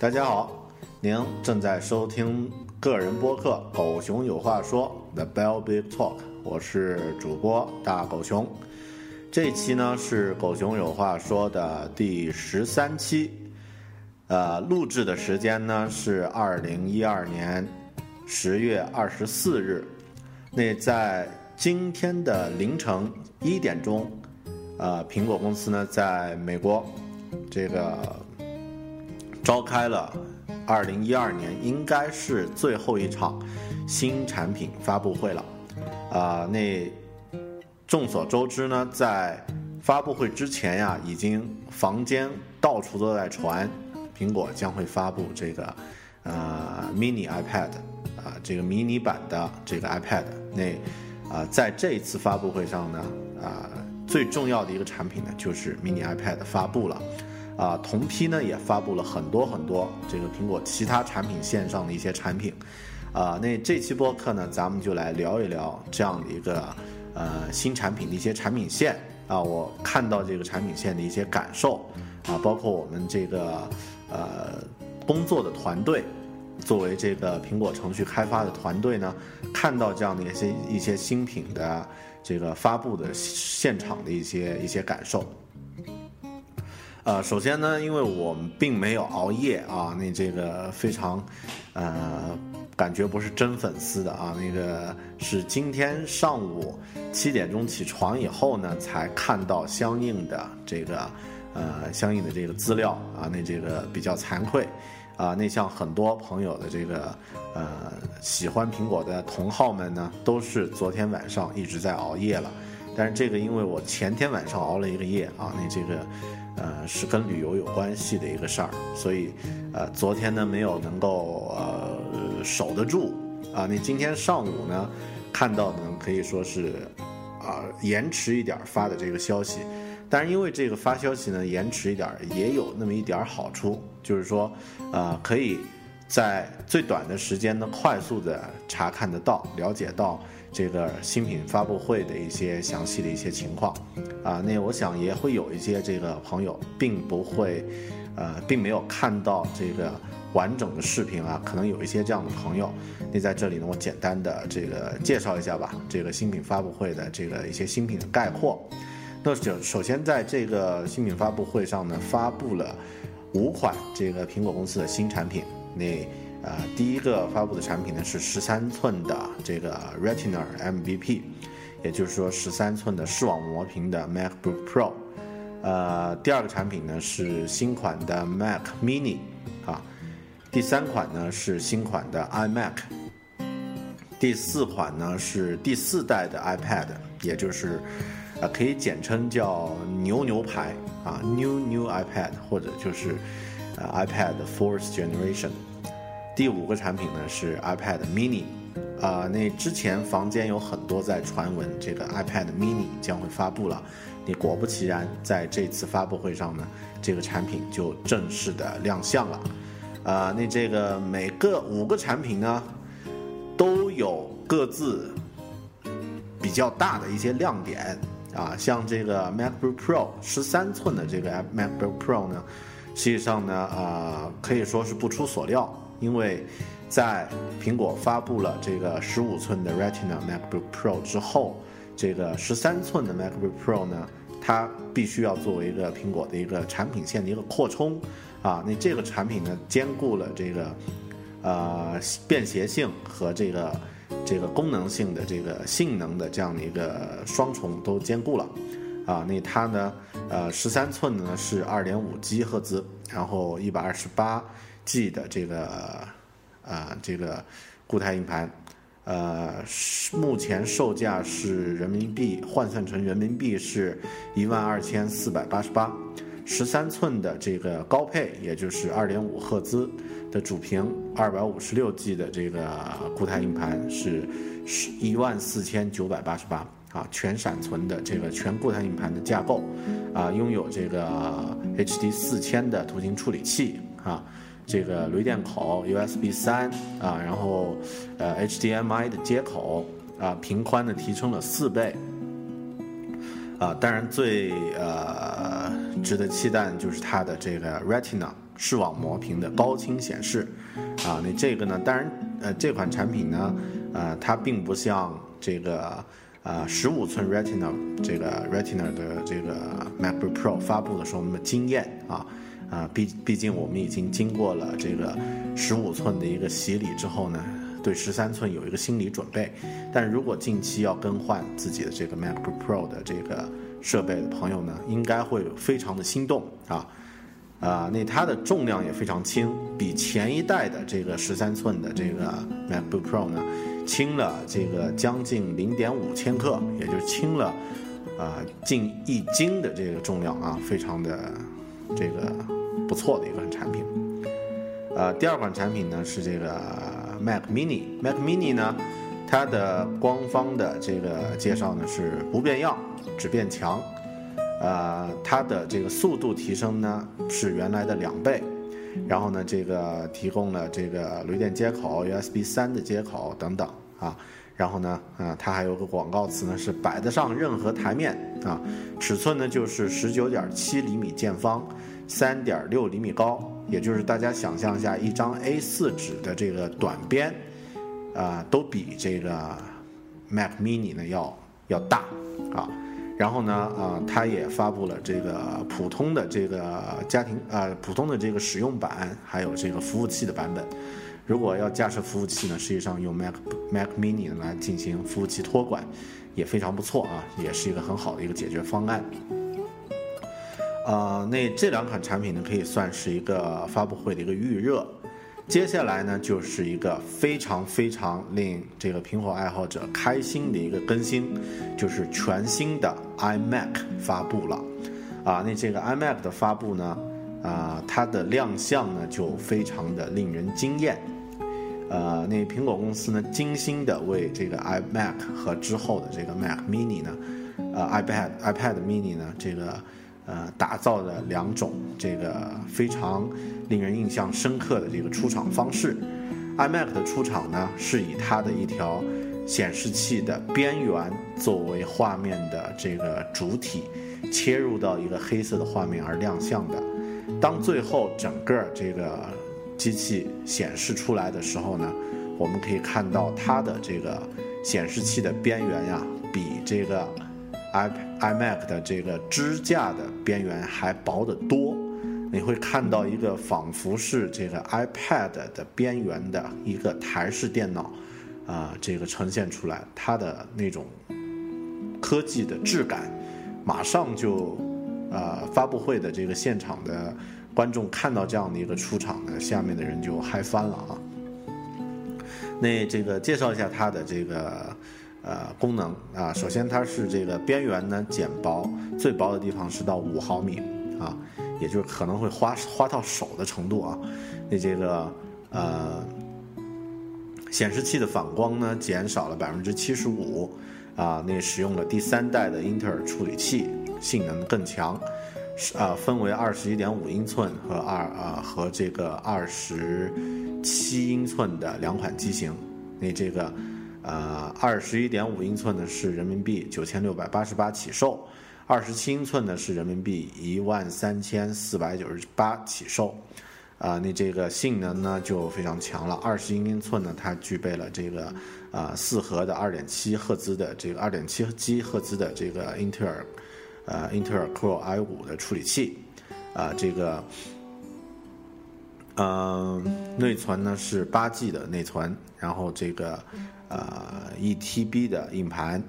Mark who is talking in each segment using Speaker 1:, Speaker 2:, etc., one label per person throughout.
Speaker 1: 大家好，您正在收听个人播客《狗熊有话说》The Bell Big Talk，我是主播大狗熊。这期呢是《狗熊有话说》的第十三期，呃，录制的时间呢是二零一二年十月二十四日。那在今天的凌晨一点钟，呃，苹果公司呢在美国这个。召开了二零一二年应该是最后一场新产品发布会了，啊，那众所周知呢，在发布会之前呀，已经房间到处都在传，苹果将会发布这个呃 mini iPad 啊，这个迷你版的这个 iPad。那啊，在这一次发布会上呢，啊，最重要的一个产品呢，就是 mini iPad 发布了。啊，同批呢也发布了很多很多这个苹果其他产品线上的一些产品，啊，那这期播客呢，咱们就来聊一聊这样的一个呃新产品的一些产品线。啊，我看到这个产品线的一些感受。啊，包括我们这个呃工作的团队，作为这个苹果程序开发的团队呢，看到这样的一些一些新品的这个发布的现场的一些一些感受。呃，首先呢，因为我们并没有熬夜啊，那这个非常，呃，感觉不是真粉丝的啊，那个是今天上午七点钟起床以后呢，才看到相应的这个，呃，相应的这个资料啊，那这个比较惭愧，啊，那像很多朋友的这个，呃，喜欢苹果的同好们呢，都是昨天晚上一直在熬夜了，但是这个因为我前天晚上熬了一个夜啊，那这个。呃，是跟旅游有关系的一个事儿，所以，呃，昨天呢没有能够呃守得住啊。你今天上午呢看到呢可以说是啊延迟一点发的这个消息，但是因为这个发消息呢延迟一点也有那么一点好处，就是说，呃，可以在最短的时间呢快速的查看得到，了解到。这个新品发布会的一些详细的一些情况，啊，那我想也会有一些这个朋友并不会，呃，并没有看到这个完整的视频啊，可能有一些这样的朋友，那在这里呢，我简单的这个介绍一下吧，这个新品发布会的这个一些新品的概括。那首首先在这个新品发布会上呢，发布了五款这个苹果公司的新产品，那。呃，第一个发布的产品呢是十三寸的这个 Retina MVP，也就是说十三寸的视网膜屏的 MacBook Pro。呃，第二个产品呢是新款的 Mac Mini，啊，第三款呢是新款的 iMac，第四款呢是第四代的 iPad，也就是呃可以简称叫牛牛牌啊，New New iPad，或者就是呃 iPad Fourth Generation。第五个产品呢是 iPad Mini，啊，那之前房间有很多在传闻这个 iPad Mini 将会发布了，你果不其然，在这次发布会上呢，这个产品就正式的亮相了，啊，那这个每个五个产品呢，都有各自比较大的一些亮点，啊，像这个 MacBook Pro 十三寸的这个 MacBook Pro 呢，实际上呢，啊，可以说是不出所料。因为在苹果发布了这个十五寸的 Retina MacBook Pro 之后，这个十三寸的 MacBook Pro 呢，它必须要作为一个苹果的一个产品线的一个扩充啊。那这个产品呢，兼顾了这个呃便携性和这个这个功能性的这个性能的这样的一个双重都兼顾了啊。那它呢，呃，十三寸呢是二点五 G 赫兹，然后一百二十八 G 的这个。啊，这个固态硬盘，呃，目前售价是人民币换算成人民币是一万二千四百八十八，十三寸的这个高配，也就是二点五赫兹的主屏，二百五十六 G 的这个固态硬盘是十一万四千九百八十八啊，全闪存的这个全固态硬盘的架构，啊，拥有这个 HD 四千的图形处理器啊。这个雷电口 USB 三啊，然后呃 HDMI 的接口啊，频宽呢提升了四倍啊，当然最呃值得期待就是它的这个 Retina 视网膜屏的高清显示啊，那这个呢，当然呃这款产品呢，呃它并不像这个呃十五寸 Retina 这个 Retina 的这个 MacBook Pro 发布的时候那么惊艳啊。啊，毕毕竟我们已经经过了这个十五寸的一个洗礼之后呢，对十三寸有一个心理准备。但如果近期要更换自己的这个 MacBook Pro 的这个设备的朋友呢，应该会非常的心动啊啊！那它的重量也非常轻，比前一代的这个十三寸的这个 MacBook Pro 呢轻了这个将近零点五千克，也就轻了啊近一斤的这个重量啊，非常的这个。不错的一款产品，呃，第二款产品呢是这个 Mac Mini，Mac Mini 呢，它的官方的这个介绍呢是不变样，只变强，呃，它的这个速度提升呢是原来的两倍，然后呢，这个提供了这个雷电接口、USB 三的接口等等啊，然后呢，啊，它还有个广告词呢是摆得上任何台面啊，尺寸呢就是十九点七厘米见方。三点六厘米高，也就是大家想象一下，一张 A4 纸的这个短边，啊，都比这个 Mac Mini 呢要要大啊。然后呢，啊，它也发布了这个普通的这个家庭啊，普通的这个使用版，还有这个服务器的版本。如果要架设服务器呢，实际上用 Mac Mac Mini 来进行服务器托管，也非常不错啊，也是一个很好的一个解决方案。呃，那这两款产品呢，可以算是一个发布会的一个预热。接下来呢，就是一个非常非常令这个苹果爱好者开心的一个更新，就是全新的 iMac 发布了。啊，那这个 iMac 的发布呢，啊，它的亮相呢就非常的令人惊艳。呃，那苹果公司呢，精心的为这个 iMac 和之后的这个 Mac Mini 呢，呃，iPad iPad Mini 呢，这个。呃，打造的两种这个非常令人印象深刻的这个出厂方式，iMac 的出厂呢是以它的一条显示器的边缘作为画面的这个主体，切入到一个黑色的画面而亮相的。当最后整个这个机器显示出来的时候呢，我们可以看到它的这个显示器的边缘呀，比这个。iPad iMac 的这个支架的边缘还薄得多，你会看到一个仿佛是这个 iPad 的边缘的一个台式电脑，啊，这个呈现出来它的那种科技的质感，马上就，呃，发布会的这个现场的观众看到这样的一个出场呢，下面的人就嗨翻了啊。那这个介绍一下它的这个。呃，功能啊，首先它是这个边缘呢减薄，最薄的地方是到五毫米啊，也就是可能会花花到手的程度啊。那这个呃，显示器的反光呢减少了百分之七十五啊，那使用了第三代的英特尔处理器，性能更强，啊，分为二十一点五英寸和二啊和这个二十七英寸的两款机型，那这个。呃，二十一点五英寸呢是人民币九千六百八十八起售，二十七英寸呢是人民币一万三千四百九十八起售。啊，那这个性能呢就非常强了。二十一英寸呢，它具备了这个啊四核的二点七赫兹的这个二点七 G 赫兹的这个英特尔呃英特尔 Core i 五的处理器啊，这个嗯内存呢是八 G 的内存，然后这个呃一 TB 的硬盘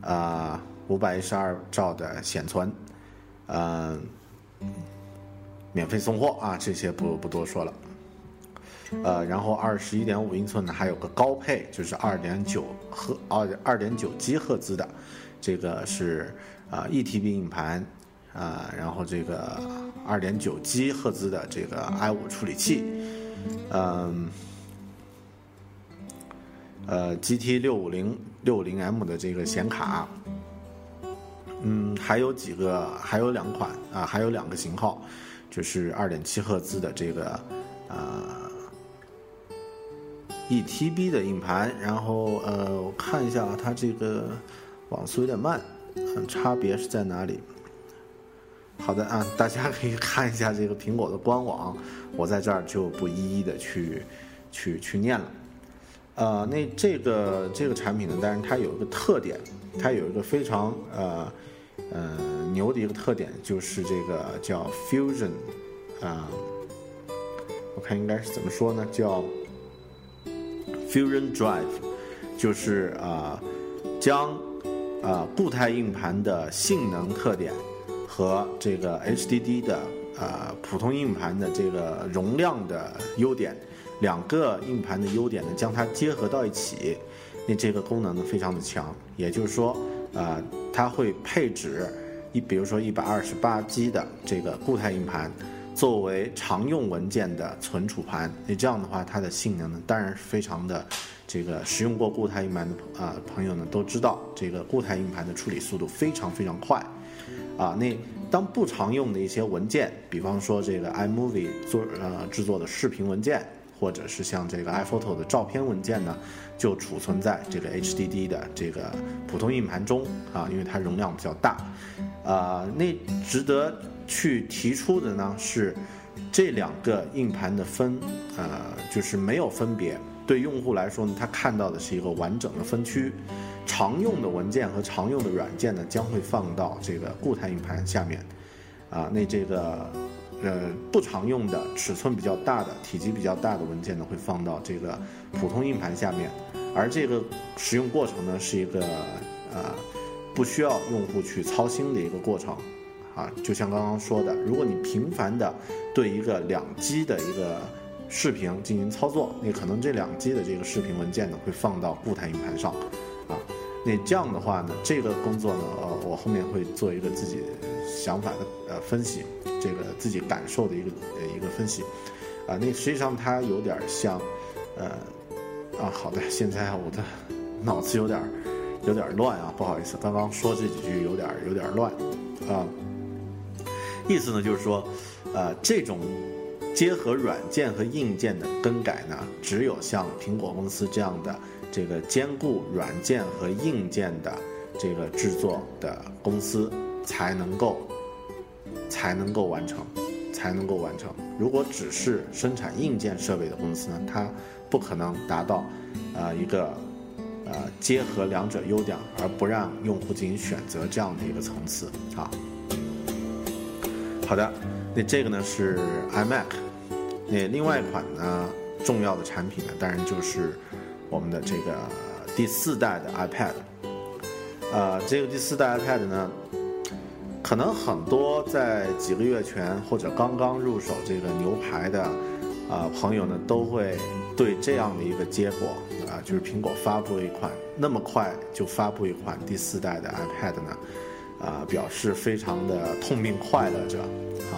Speaker 1: 啊五百一十二兆的显存，嗯。免费送货啊，这些不不多说了。呃，然后二十一点五英寸呢，还有个高配，就是二点九赫二二点九 G 赫兹的，这个是啊一 TB 硬盘啊，然后这个二点九 G 赫兹的这个 i 五处理器，嗯，呃 GT 六五零六零 M 的这个显卡，嗯，还有几个，还有两款啊，还有两个型号。就是二点七赫兹的这个呃一 TB 的硬盘，然后呃我看一下啊，它这个网速有点慢，嗯，差别是在哪里？好的啊，大家可以看一下这个苹果的官网，我在这儿就不一一的去去去念了。呃，那这个这个产品呢，但是它有一个特点，它有一个非常呃。呃，牛的一个特点就是这个叫 Fusion，啊，我看应该是怎么说呢？叫 Fusion Drive，就是啊，将啊固态硬盘的性能特点和这个 HDD 的啊普通硬盘的这个容量的优点，两个硬盘的优点呢，将它结合到一起，那这个功能呢非常的强，也就是说。啊，它会配置一，比如说一百二十八 G 的这个固态硬盘，作为常用文件的存储盘。那这样的话，它的性能呢，当然是非常的，这个使用过固态硬盘的啊朋友呢都知道，这个固态硬盘的处理速度非常非常快。啊，那当不常用的一些文件，比方说这个 iMovie 做呃制作的视频文件。或者是像这个 iPhoto 的照片文件呢，就储存在这个 HDD 的这个普通硬盘中啊，因为它容量比较大。啊，那值得去提出的呢是，这两个硬盘的分，呃，就是没有分别。对用户来说呢，他看到的是一个完整的分区，常用的文件和常用的软件呢将会放到这个固态硬盘下面。啊，那这个。呃，不常用的、尺寸比较大的、体积比较大的文件呢，会放到这个普通硬盘下面，而这个使用过程呢，是一个呃不需要用户去操心的一个过程，啊，就像刚刚说的，如果你频繁的对一个两 G 的一个视频进行操作，那可能这两 G 的这个视频文件呢，会放到固态硬盘上，啊，那这样的话呢，这个工作呢，呃，我后面会做一个自己想法的呃分析。这个自己感受的一个一个分析，啊，那实际上它有点像，呃，啊，好的，现在我的脑子有点有点乱啊，不好意思，刚刚说这几句有点有点乱，啊，意思呢就是说，呃，这种结合软件和硬件的更改呢，只有像苹果公司这样的这个兼顾软件和硬件的这个制作的公司才能够。才能够完成，才能够完成。如果只是生产硬件设备的公司呢，它不可能达到，呃，一个，呃，结合两者优点而不让用户进行选择这样的一个层次啊。好的，那这个呢是 iMac，那另外一款呢重要的产品呢，当然就是我们的这个第四代的 iPad，呃，这个第四代 iPad 呢。可能很多在几个月前或者刚刚入手这个牛排的啊朋友呢，都会对这样的一个结果啊，就是苹果发布一款那么快就发布一款第四代的 iPad 呢，啊，表示非常的痛并快乐着啊，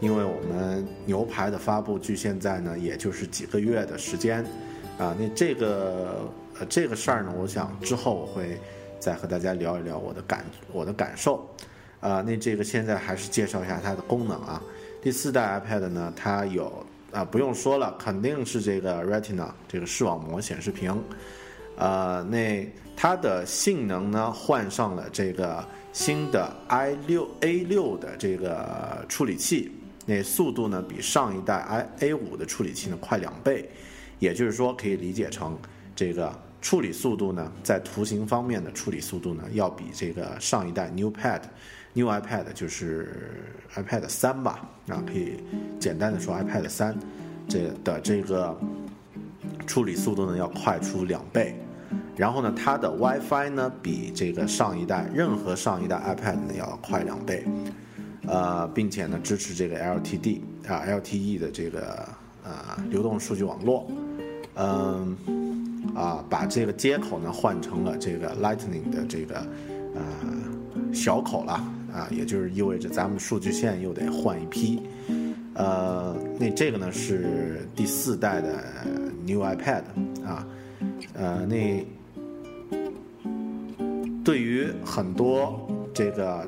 Speaker 1: 因为我们牛排的发布距现在呢，也就是几个月的时间啊，那这个呃这个事儿呢，我想之后我会再和大家聊一聊我的感我的感受。啊，那这个现在还是介绍一下它的功能啊。第四代 iPad 呢，它有啊，不用说了，肯定是这个 Retina 这个视网膜显示屏。呃，那它的性能呢，换上了这个新的 i 六 A 六的这个处理器那速度呢比上一代 i A 五的处理器呢快两倍，也就是说可以理解成这个处理速度呢在图形方面的处理速度呢要比这个上一代 New Pad New iPad 就是 iPad 三吧啊，可以简单的说 iPad 三这的这个处理速度呢要快出两倍。然后呢，它的 WiFi 呢比这个上一代任何上一代 iPad 呢要快两倍，呃，并且呢支持这个 LTD 啊 LTE 的这个呃流动数据网络，嗯啊把这个接口呢换成了这个 Lightning 的这个呃小口了啊，也就是意味着咱们数据线又得换一批，呃，那这个呢是第四代的 New iPad 啊，呃那。对于很多这个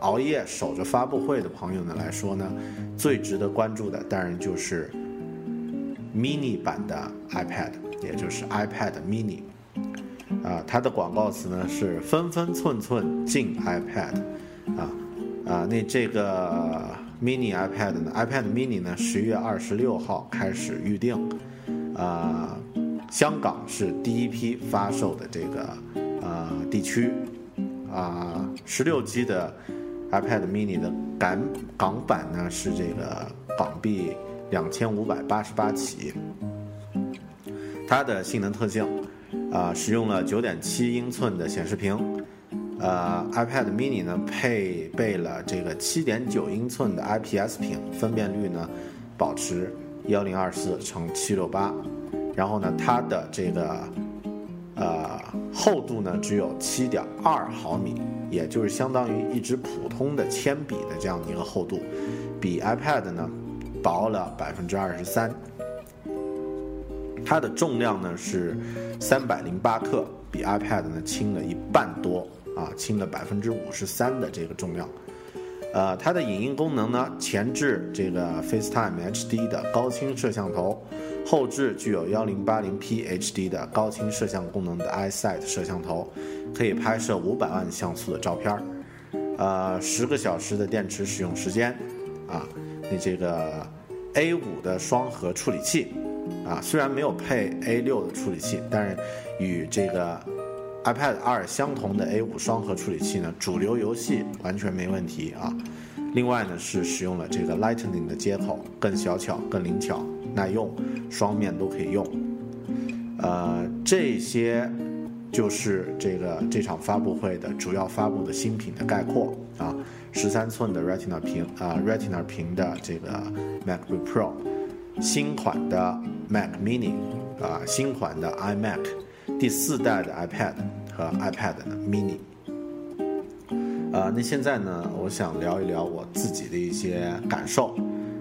Speaker 1: 熬夜守着发布会的朋友们来说呢，最值得关注的当然就是 mini 版的 iPad，也就是 iPad mini。啊，它的广告词呢是分分寸寸进 iPad。啊啊，那这个 mini iPad 呢，iPad mini 呢，十月二十六号开始预定。啊，香港是第一批发售的这个。呃，地区啊，十六 G 的 iPad mini 的港港版呢是这个港币两千五百八十八起。它的性能特性啊，使用了九点七英寸的显示屏。呃，iPad mini 呢配备了这个七点九英寸的 IPS 屏，分辨率呢保持幺零二四乘七六八。然后呢，它的这个。呃，厚度呢只有七点二毫米，也就是相当于一支普通的铅笔的这样的一个厚度，比 iPad 呢薄了百分之二十三。它的重量呢是三百零八克，比 iPad 呢轻了一半多啊，轻了百分之五十三的这个重量。呃，它的影音功能呢，前置这个 FaceTime HD 的高清摄像头。后置具有幺零八零 P HD 的高清摄像功能的 iSight 摄像头，可以拍摄五百万像素的照片儿。呃，十个小时的电池使用时间，啊，你这个 A 五的双核处理器，啊，虽然没有配 A 六的处理器，但是与这个 iPad 二相同的 A 五双核处理器呢，主流游戏完全没问题啊。另外呢，是使用了这个 Lightning 的接口，更小巧、更灵巧、耐用，双面都可以用。呃，这些就是这个这场发布会的主要发布的新品的概括啊。十三寸的 Retina 屏啊，Retina 屏的这个 MacBook Pro，新款的 Mac Mini 啊，新款的 iMac，第四代的 iPad 和 iPad Mini。呃，那现在呢，我想聊一聊我自己的一些感受。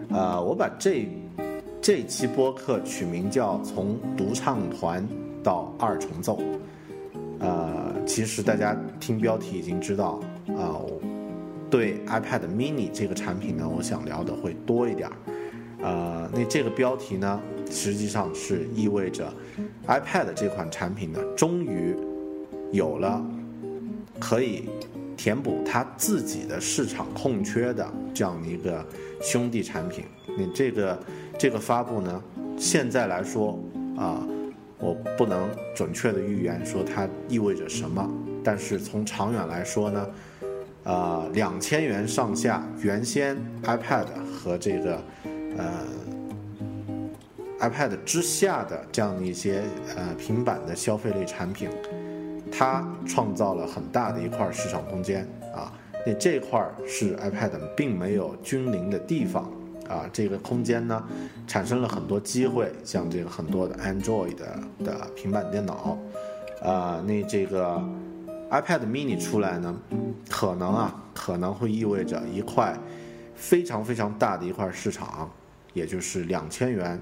Speaker 1: 呃，我把这这期播客取名叫《从独唱团到二重奏》。呃，其实大家听标题已经知道，啊，对 iPad mini 这个产品呢，我想聊的会多一点儿。呃，那这个标题呢，实际上是意味着 iPad 这款产品呢，终于有了可以。填补它自己的市场空缺的这样的一个兄弟产品，你这个这个发布呢，现在来说啊，我不能准确的预言说它意味着什么，但是从长远来说呢，呃，两千元上下，原先 iPad 和这个呃 iPad 之下的这样的一些呃平板的消费类产品。它创造了很大的一块市场空间啊，那这块是 iPad 并没有君临的地方啊，这个空间呢，产生了很多机会，像这个很多的 Android 的平板电脑，啊，那这个 iPad mini 出来呢，可能啊，可能会意味着一块非常非常大的一块市场，也就是两千元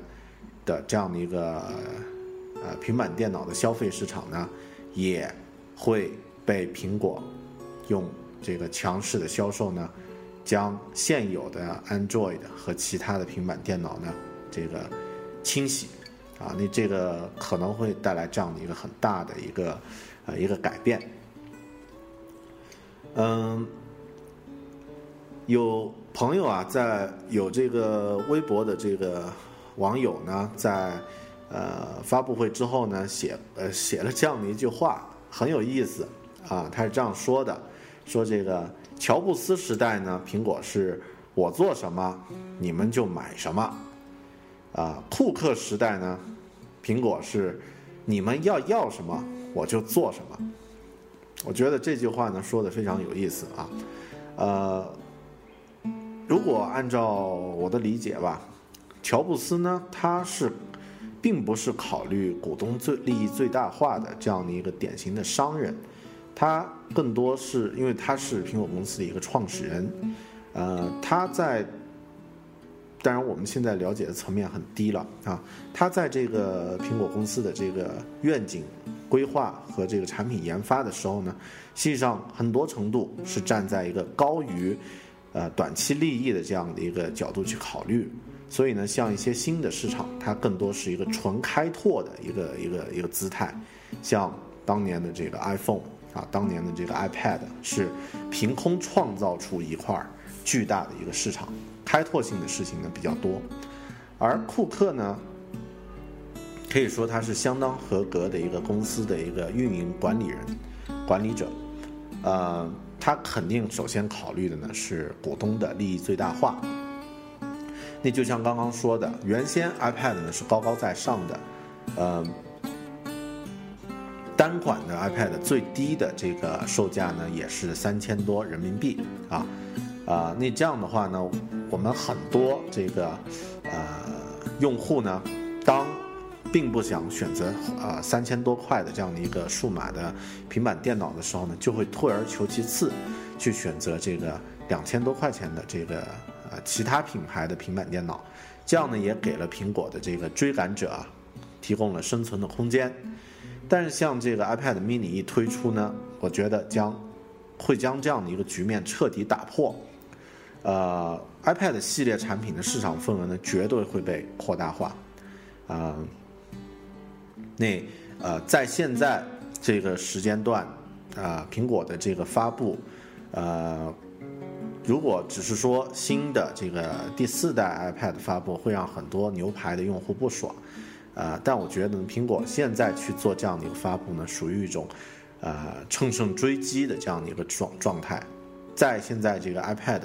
Speaker 1: 的这样的一个呃平板电脑的消费市场呢。也会被苹果用这个强势的销售呢，将现有的 Android 和其他的平板电脑呢，这个清洗啊，那这个可能会带来这样的一个很大的一个呃一个改变。嗯，有朋友啊，在有这个微博的这个网友呢，在呃发布会之后呢，写呃写了这样的一句话，很有意思啊。他是这样说的：说这个乔布斯时代呢，苹果是我做什么你们就买什么啊；库克时代呢，苹果是你们要要什么我就做什么。我觉得这句话呢说的非常有意思啊，呃，如果按照我的理解吧，乔布斯呢他是并不是考虑股东最利益最大化的这样的一个典型的商人，他更多是因为他是苹果公司的一个创始人，呃，他在。当然，我们现在了解的层面很低了啊。他在这个苹果公司的这个愿景规划和这个产品研发的时候呢，实际上很多程度是站在一个高于呃短期利益的这样的一个角度去考虑。所以呢，像一些新的市场，它更多是一个纯开拓的一个一个一个姿态。像当年的这个 iPhone 啊，当年的这个 iPad 是凭空创造出一块巨大的一个市场。开拓性的事情呢比较多，而库克呢，可以说他是相当合格的一个公司的一个运营管理人、管理者，呃，他肯定首先考虑的呢是股东的利益最大化。那就像刚刚说的，原先 iPad 呢是高高在上的，呃，单款的 iPad 最低的这个售价呢也是三千多人民币啊。啊，那这样的话呢，我们很多这个呃用户呢，当并不想选择啊三千多块的这样的一个数码的平板电脑的时候呢，就会退而求其次，去选择这个两千多块钱的这个呃其他品牌的平板电脑，这样呢也给了苹果的这个追赶者啊提供了生存的空间。但是像这个 iPad mini 一推出呢，我觉得将会将这样的一个局面彻底打破。呃，iPad 系列产品的市场份额呢，绝对会被扩大化。啊，那呃，在现在这个时间段，啊，苹果的这个发布，呃，如果只是说新的这个第四代 iPad 发布会让很多牛排的用户不爽，啊，但我觉得呢苹果现在去做这样的一个发布呢，属于一种呃乘胜追击的这样的一个状状态，在现在这个 iPad。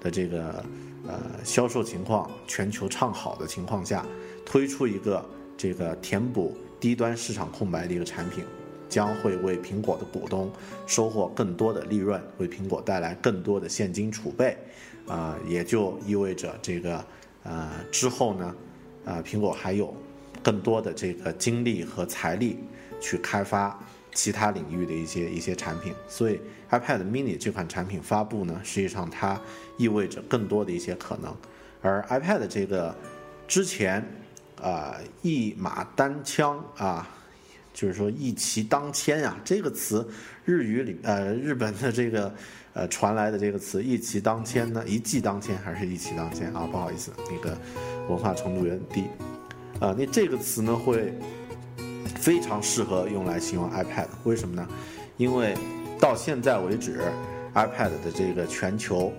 Speaker 1: 的这个呃销售情况全球唱好的情况下，推出一个这个填补低端市场空白的一个产品，将会为苹果的股东收获更多的利润，为苹果带来更多的现金储备，啊，也就意味着这个呃之后呢，啊苹果还有更多的这个精力和财力去开发。其他领域的一些一些产品，所以 iPad Mini 这款产品发布呢，实际上它意味着更多的一些可能。而 iPad 这个之前啊一马单枪啊，就是说一骑当千啊，这个词日语里呃日本的这个呃传来的这个词一骑当千呢，一骑当千还是一骑当千啊？不好意思，那个文化程度有点低啊。那这个词呢会。非常适合用来形容 iPad，为什么呢？因为到现在为止，iPad 的这个全球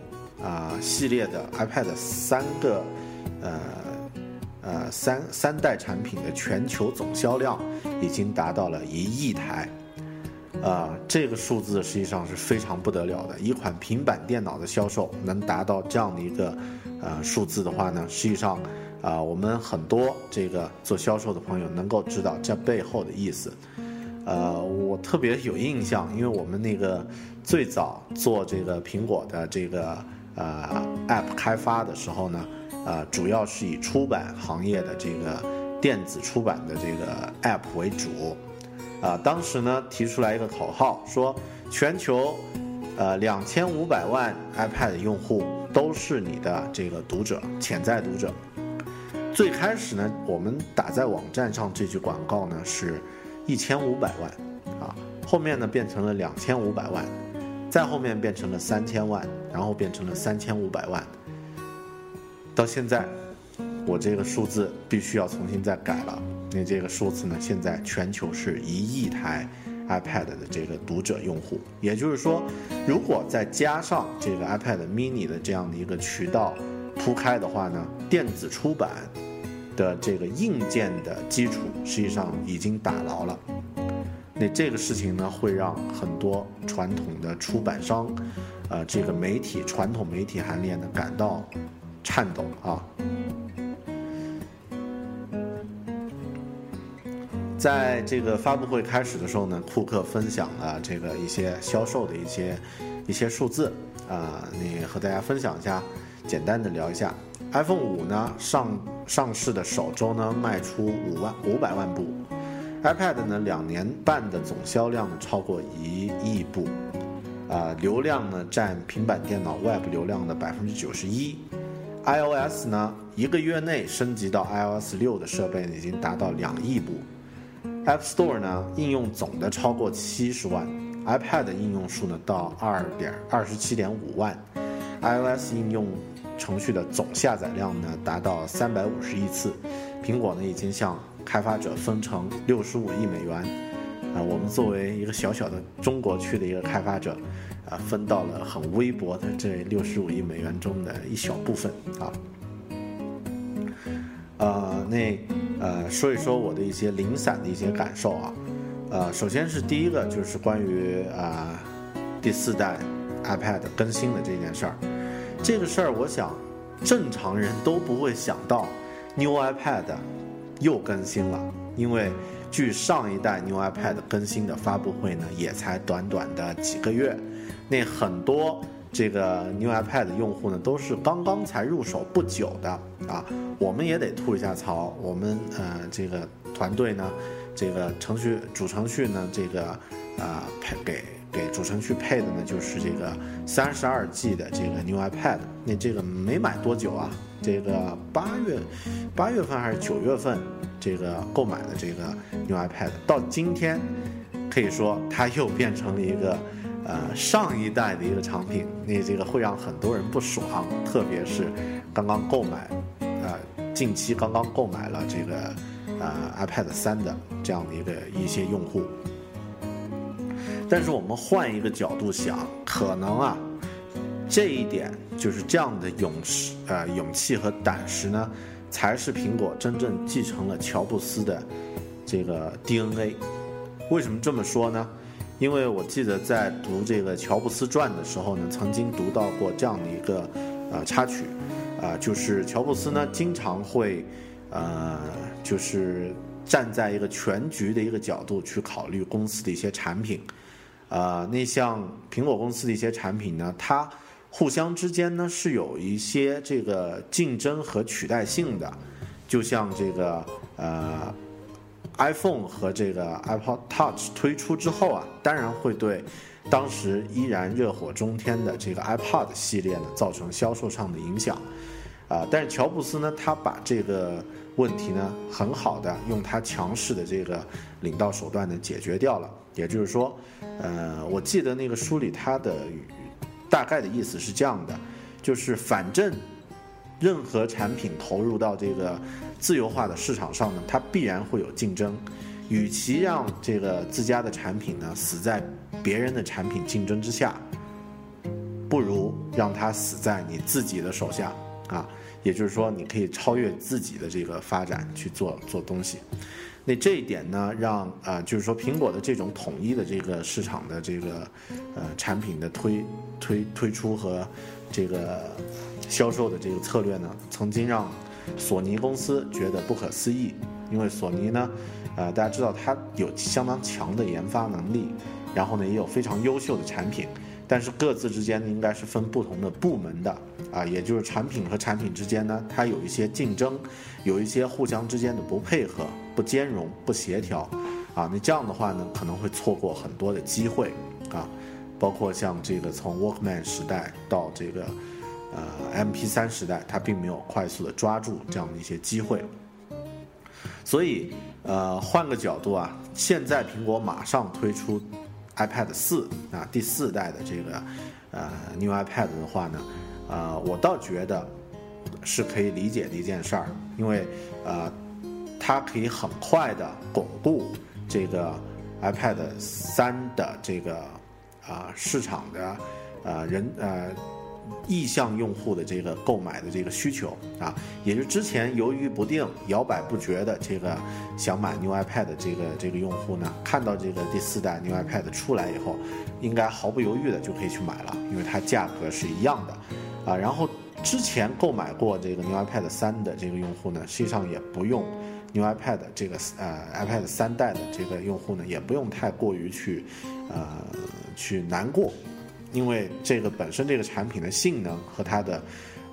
Speaker 1: 啊系列的 iPad 三个呃呃三三代产品的全球总销量已经达到了一亿台，啊，这个数字实际上是非常不得了的。一款平板电脑的销售能达到这样的一个呃数字的话呢，实际上。啊，我们很多这个做销售的朋友能够知道这背后的意思。呃，我特别有印象，因为我们那个最早做这个苹果的这个呃 App 开发的时候呢，呃，主要是以出版行业的这个电子出版的这个 App 为主。啊，当时呢提出来一个口号，说全球呃两千五百万 iPad 用户都是你的这个读者，潜在读者。最开始呢，我们打在网站上这句广告呢是，一千五百万，啊，后面呢变成了两千五百万，再后面变成了三千万，然后变成了三千五百万，到现在，我这个数字必须要重新再改了，因为这个数字呢现在全球是一亿台 iPad 的这个读者用户。也就是说，如果再加上这个 iPad Mini 的这样的一个渠道铺开的话呢，电子出版的这个硬件的基础实际上已经打牢了。那这个事情呢，会让很多传统的出版商，呃，这个媒体传统媒体行业呢感到颤抖啊。在这个发布会开始的时候呢，库克分享了这个一些销售的一些一些数字啊，你和大家分享一下，简单的聊一下。iPhone 五呢上上市的首周呢卖出五万五百万部。iPad 呢，两年半的总销量呢超过一亿部，啊，流量呢占平板电脑 Web 流量的百分之九十一。iOS 呢，一个月内升级到 iOS 六的设备已经达到两亿部。App Store 呢，应用总的超过七十万，iPad 应用数呢到二点二十七点五万，iOS 应用程序的总下载量呢达到三百五十亿次。苹果呢，已经向开发者分成六十五亿美元，啊，我们作为一个小小的中国区的一个开发者，啊，分到了很微薄的这六十五亿美元中的一小部分啊。呃，那呃，说一说我的一些零散的一些感受啊，呃，首先是第一个就是关于啊第四代 iPad 更新的这件事儿，这个事儿我想正常人都不会想到，New iPad。又更新了，因为距上一代 New iPad 更新的发布会呢，也才短短的几个月。那很多这个 New iPad 用户呢，都是刚刚才入手不久的啊。我们也得吐一下槽，我们呃这个团队呢，这个程序主程序呢，这个啊配给给主城区配的呢，就是这个三十二 G 的这个 New iPad。那这个没买多久啊。这个八月八月份还是九月份，这个购买的这个 New iPad 到今天，可以说它又变成了一个呃上一代的一个产品，那这个会让很多人不爽，特别是刚刚购买呃近期刚刚购买了这个呃 iPad 三的这样的一个一些用户。但是我们换一个角度想，可能啊。这一点就是这样的勇士，呃，勇气和胆识呢，才是苹果真正继承了乔布斯的这个 DNA。为什么这么说呢？因为我记得在读这个乔布斯传的时候呢，曾经读到过这样的一个呃插曲，啊，就是乔布斯呢经常会呃，就是站在一个全局的一个角度去考虑公司的一些产品，啊，那像苹果公司的一些产品呢，它互相之间呢是有一些这个竞争和取代性的，就像这个呃，iPhone 和这个 iPod Touch 推出之后啊，当然会对当时依然热火中天的这个 iPod 系列呢造成销售上的影响，啊，但是乔布斯呢，他把这个问题呢很好的用他强势的这个领导手段呢解决掉了，也就是说，呃，我记得那个书里他的。大概的意思是这样的，就是反正任何产品投入到这个自由化的市场上呢，它必然会有竞争。与其让这个自家的产品呢死在别人的产品竞争之下，不如让它死在你自己的手下啊。也就是说，你可以超越自己的这个发展去做做东西。那这一点呢，让啊，就是说苹果的这种统一的这个市场的这个呃产品的推推推出和这个销售的这个策略呢，曾经让索尼公司觉得不可思议。因为索尼呢，呃，大家知道它有相当强的研发能力，然后呢也有非常优秀的产品。但是各自之间应该是分不同的部门的啊，也就是产品和产品之间呢，它有一些竞争，有一些互相之间的不配合、不兼容、不协调，啊，那这样的话呢，可能会错过很多的机会啊，包括像这个从 Walkman 时代到这个呃 MP3 时代，它并没有快速的抓住这样的一些机会，所以呃换个角度啊，现在苹果马上推出。iPad 四啊，第四代的这个呃 New iPad 的话呢，呃，我倒觉得是可以理解的一件事儿，因为呃，它可以很快的巩固这个 iPad 三的这个啊市场的呃人呃意向用户的这个购买的这个需求啊，也是之前犹豫不定、摇摆不决的这个想买 New iPad 的这个这个用户呢，看到这个第四代 New iPad 出来以后，应该毫不犹豫的就可以去买了，因为它价格是一样的啊。然后之前购买过这个 New iPad 三的这个用户呢，实际上也不用。New iPad 这个呃 iPad 三代的这个用户呢，也不用太过于去呃去难过，因为这个本身这个产品的性能和它的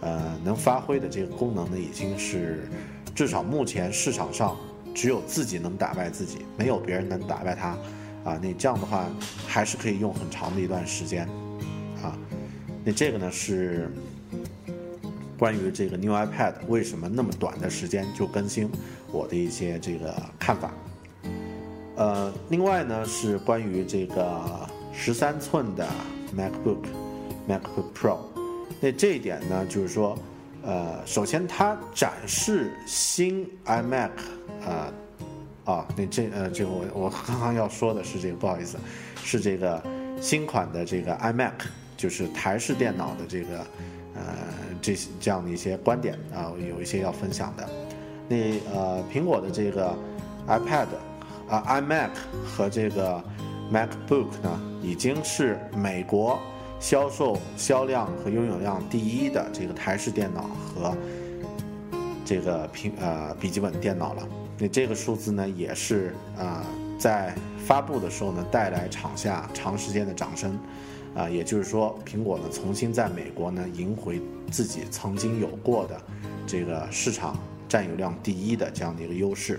Speaker 1: 呃能发挥的这个功能呢，已经是至少目前市场上只有自己能打败自己，没有别人能打败它啊。那这样的话还是可以用很长的一段时间啊。那这个呢是。关于这个 New iPad 为什么那么短的时间就更新，我的一些这个看法。呃，另外呢是关于这个十三寸的 MacBook MacBook Pro，那这一点呢就是说，呃，首先它展示新 iMac，啊啊，那这呃这个我我刚刚要说的是这个不好意思，是这个新款的这个 iMac，就是台式电脑的这个。呃，这些这样的一些观点啊，有一些要分享的。那呃，苹果的这个 iPad 啊，iMac 和这个 MacBook 呢，已经是美国销售销量和拥有量第一的这个台式电脑和这个平呃笔记本电脑了。那这个数字呢，也是啊，在发布的时候呢，带来场下长时间的掌声。啊，也就是说，苹果呢重新在美国呢赢回自己曾经有过的这个市场占有量第一的这样的一个优势。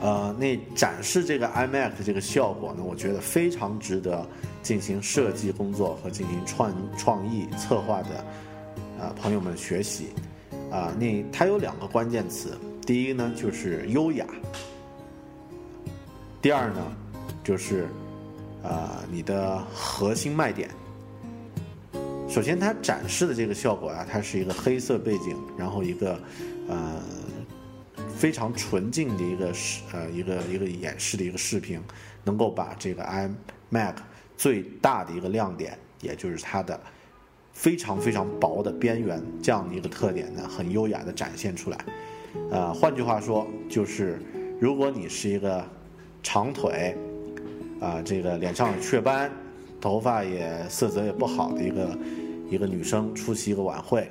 Speaker 1: 呃，那展示这个 iMac 这个效果呢，我觉得非常值得进行设计工作和进行创创意策划的啊朋友们学习。啊，那它有两个关键词，第一呢就是优雅，第二呢就是。呃，你的核心卖点。首先，它展示的这个效果啊，它是一个黑色背景，然后一个呃非常纯净的一个视呃一个一个演示的一个视频，能够把这个 iMac 最大的一个亮点，也就是它的非常非常薄的边缘这样的一个特点呢，很优雅的展现出来。呃，换句话说，就是如果你是一个长腿。啊，这个脸上有雀斑，头发也色泽也不好的一个一个女生出席一个晚会，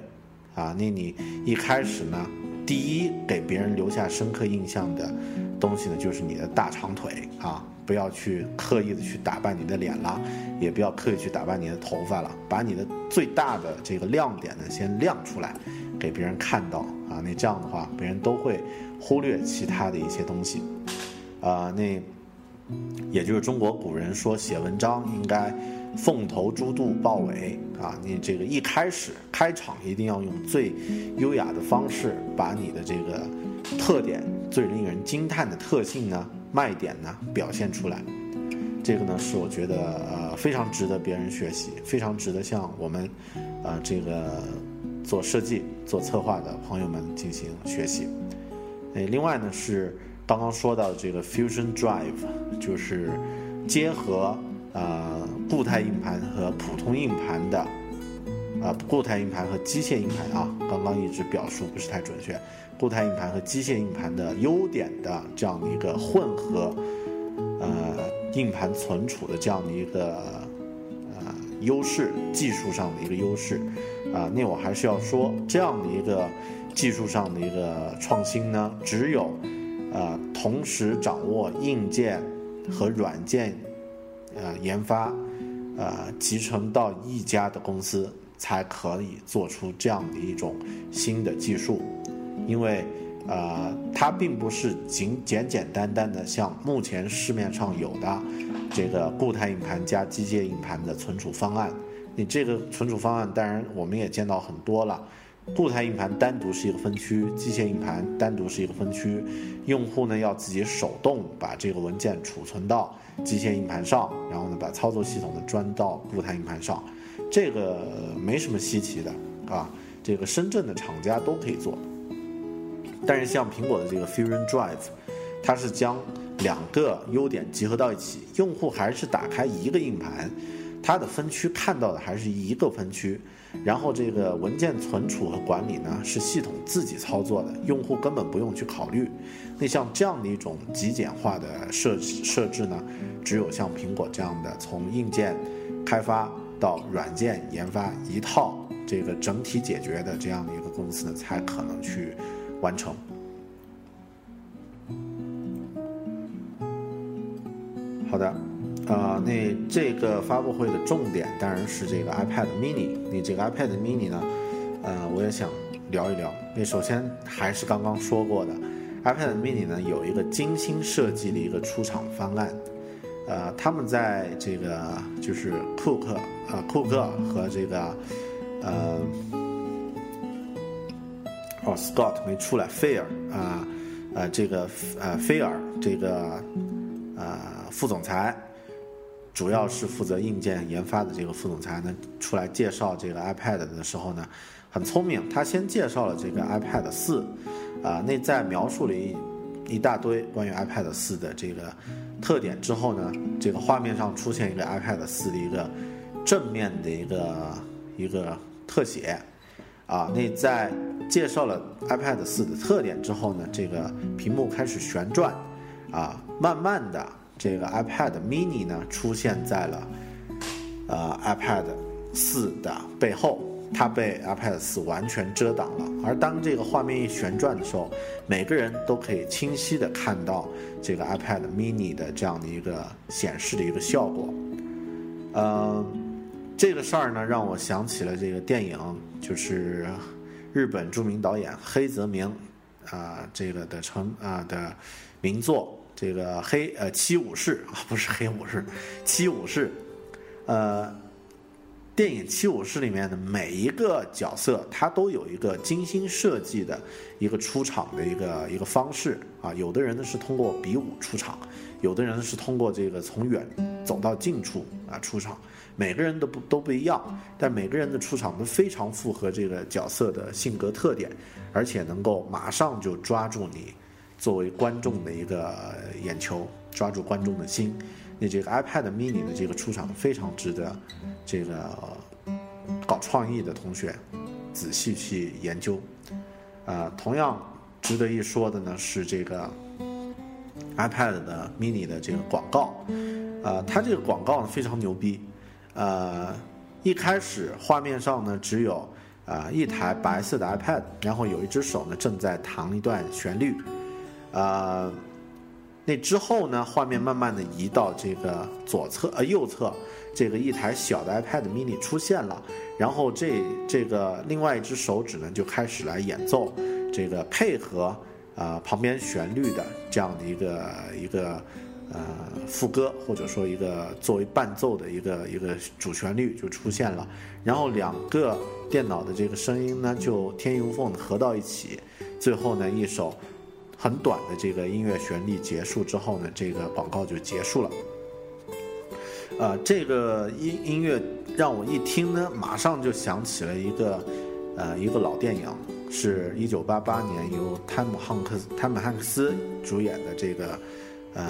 Speaker 1: 啊，那你一开始呢，第一给别人留下深刻印象的东西呢，就是你的大长腿啊，不要去刻意的去打扮你的脸了，也不要刻意去打扮你的头发了，把你的最大的这个亮点呢先亮出来，给别人看到啊，那这样的话，别人都会忽略其他的一些东西，啊，那。也就是中国古人说写文章应该凤头猪肚豹尾啊，你这个一开始开场一定要用最优雅的方式，把你的这个特点、最令人惊叹的特性呢、卖点呢表现出来。这个呢是我觉得呃非常值得别人学习，非常值得向我们呃这个做设计、做策划的朋友们进行学习。诶，另外呢是。刚刚说到这个 Fusion Drive，就是结合呃固态硬盘和普通硬盘的，啊固态硬盘和机械硬盘啊，刚刚一直表述不是太准确，固态硬盘和机械硬盘的优点的这样的一个混合，呃硬盘存储的这样的一个呃优势，技术上的一个优势，啊那我还是要说这样的一个技术上的一个创新呢，只有。呃，同时掌握硬件和软件，呃，研发，呃，集成到一家的公司才可以做出这样的一种新的技术，因为，呃，它并不是仅简简单单的像目前市面上有的这个固态硬盘加机械硬盘的存储方案。你这个存储方案，当然我们也见到很多了。固态硬盘单独是一个分区，机械硬盘单独是一个分区，用户呢要自己手动把这个文件储存到机械硬盘上，然后呢把操作系统呢装到固态硬盘上，这个没什么稀奇的啊，这个深圳的厂家都可以做。但是像苹果的这个 Fusion Drive，它是将两个优点集合到一起，用户还是打开一个硬盘，它的分区看到的还是一个分区，然后这个文件存储和管理呢是系统自己操作的，用户根本不用去考虑。那像这样的一种极简化的设设置呢，只有像苹果这样的从硬件开发到软件研发一套这个整体解决的这样的一个公司呢，才可能去完成。好的，啊，那这个发布会的重点当然是这个 iPad Mini。那这个 iPad Mini 呢，呃，我也想聊一聊。那首先还是刚刚说过的，iPad Mini 呢有一个精心设计的一个出厂方案。呃，他们在这个就是库克啊，库克和这个呃，哦，Scott 没出来，菲尔啊，呃，这个呃，菲尔这个。呃，副总裁主要是负责硬件研发的这个副总裁呢，出来介绍这个 iPad 的时候呢，很聪明。他先介绍了这个 iPad 四，啊，那在描述了一一大堆关于 iPad 四的这个特点之后呢，这个画面上出现一个 iPad 四的一个正面的一个一个特写，啊，那在介绍了 iPad 四的特点之后呢，这个屏幕开始旋转。啊，慢慢的，这个 iPad Mini 呢出现在了，呃，iPad 四的背后，它被 iPad 四完全遮挡了。而当这个画面一旋转的时候，每个人都可以清晰的看到这个 iPad Mini 的这样的一个显示的一个效果。呃，这个事儿呢，让我想起了这个电影，就是日本著名导演黑泽明啊，这个的成啊的名作。这个黑呃七武士啊，不是黑武士，七武士，呃，电影七武士里面的每一个角色，他都有一个精心设计的一个出场的一个一个方式啊。有的人呢是通过比武出场，有的人是通过这个从远走到近处啊出场。每个人都不都不一样，但每个人的出场都非常符合这个角色的性格特点，而且能够马上就抓住你。作为观众的一个眼球，抓住观众的心，那这个 iPad Mini 的这个出场非常值得这个搞创意的同学仔细去研究。啊，同样值得一说的呢是这个 iPad 的 Mini 的这个广告，啊，它这个广告呢非常牛逼，呃，一开始画面上呢只有啊一台白色的 iPad，然后有一只手呢正在弹一段旋律。呃，那之后呢？画面慢慢的移到这个左侧呃右侧，这个一台小的 iPad mini 出现了，然后这这个另外一只手指呢就开始来演奏这个配合啊旁边旋律的这样的一个一个呃副歌，或者说一个作为伴奏的一个一个主旋律就出现了，然后两个电脑的这个声音呢就天衣无缝的合到一起，最后呢一首。很短的这个音乐旋律结束之后呢，这个广告就结束了。呃，这个音音乐让我一听呢，马上就想起了一个呃一个老电影，是一九八八年由汤姆汉克斯汤姆汉克斯主演的这个呃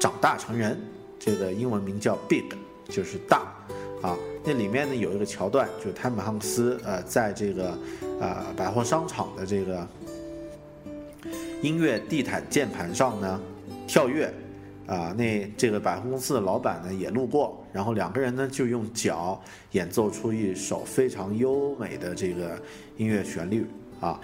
Speaker 1: 长大成人，这个英文名叫 Big，就是大啊。那里面呢有一个桥段，就汤姆汉克斯呃在这个呃百货商场的这个。音乐地毯键盘上呢，跳跃，啊，那这个百货公司的老板呢也路过，然后两个人呢就用脚演奏出一首非常优美的这个音乐旋律，啊，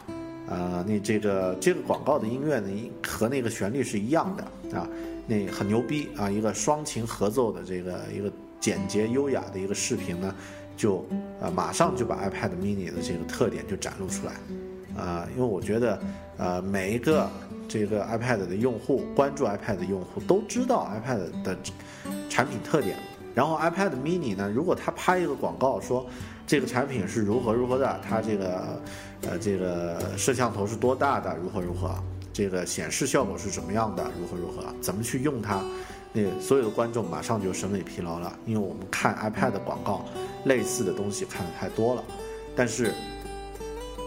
Speaker 1: 呃，那这个这个广告的音乐呢和那个旋律是一样的，啊，那很牛逼啊，一个双琴合奏的这个一个简洁优雅的一个视频呢，就啊马上就把 iPad mini 的这个特点就展露出来。啊，因为我觉得，呃，每一个这个 iPad 的用户关注 iPad 的用户都知道 iPad 的产品特点。然后 iPad mini 呢，如果他拍一个广告说这个产品是如何如何的，它这个呃这个摄像头是多大的，如何如何，这个显示效果是怎么样的，如何如何，怎么去用它，那所有的观众马上就审美疲劳了，因为我们看 iPad 广告类似的东西看的太多了，但是。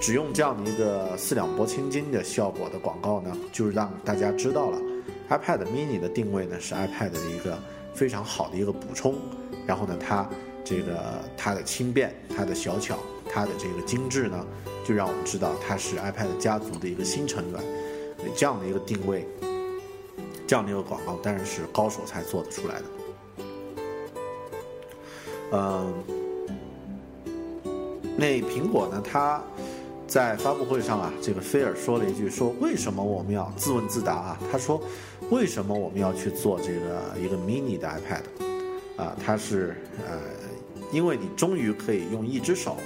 Speaker 1: 只用这样的一个四两拨千斤的效果的广告呢，就是让大家知道了 iPad mini 的定位呢是 iPad 的一个非常好的一个补充，然后呢，它这个它的轻便、它的小巧、它的这个精致呢，就让我们知道它是 iPad 家族的一个新成员。这样的一个定位，这样的一个广告，当然是高手才做得出来的。嗯，那苹果呢？它在发布会上啊，这个菲尔说了一句：“说为什么我们要自问自答啊？”他说：“为什么我们要去做这个一个 mini 的 iPad？啊，它是呃，因为你终于可以用一只手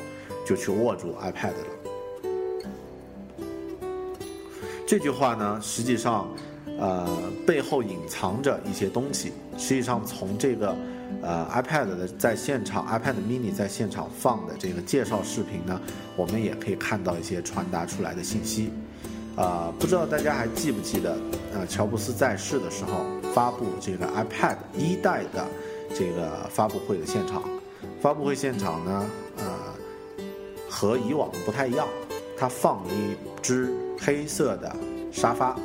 Speaker 1: 就去握住 iPad 了。”这句话呢，实际上呃背后隐藏着一些东西。实际上从这个。呃，iPad 的在现场，iPad mini 在现场放的这个介绍视频呢，我们也可以看到一些传达出来的信息。啊，不知道大家还记不记得，呃，乔布斯在世的时候发布这个 iPad 一代的这个发布会的现场。发布会现场呢，呃，和以往不太一样，他放了一只黑色的沙发，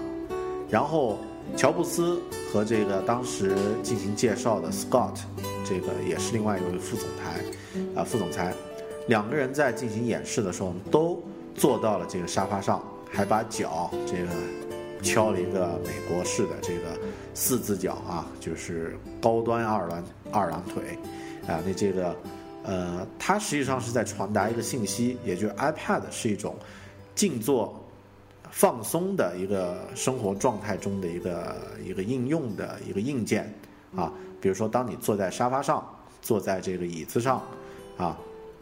Speaker 1: 然后。乔布斯和这个当时进行介绍的 Scott，这个也是另外一位副总裁，啊，副总裁，两个人在进行演示的时候都坐到了这个沙发上，还把脚这个敲了一个美国式的这个四字脚啊，就是高端二郎二郎腿，啊，那这个呃，它实际上是在传达一个信息，也就是 iPad 是一种静坐。放松的一个生活状态中的一个一个应用的一个硬件啊，比如说，当你坐在沙发上，坐在这个椅子上，啊，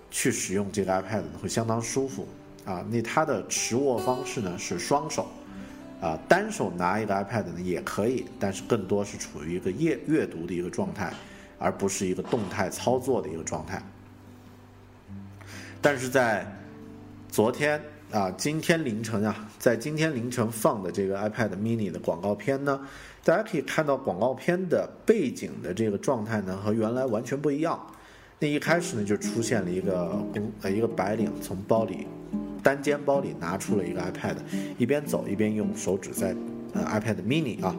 Speaker 1: 去使用这个 iPad 会相当舒服啊。那它的持握方式呢是双手，啊，单手拿一个 iPad 呢也可以，但是更多是处于一个阅阅读的一个状态，而不是一个动态操作的一个状态。但是在昨天。啊，今天凌晨啊，在今天凌晨放的这个 iPad mini 的广告片呢，大家可以看到广告片的背景的这个状态呢，和原来完全不一样。那一开始呢，就出现了一个公呃一个白领从包里单肩包里拿出了一个 iPad，一边走一边用手指在呃 iPad mini 啊，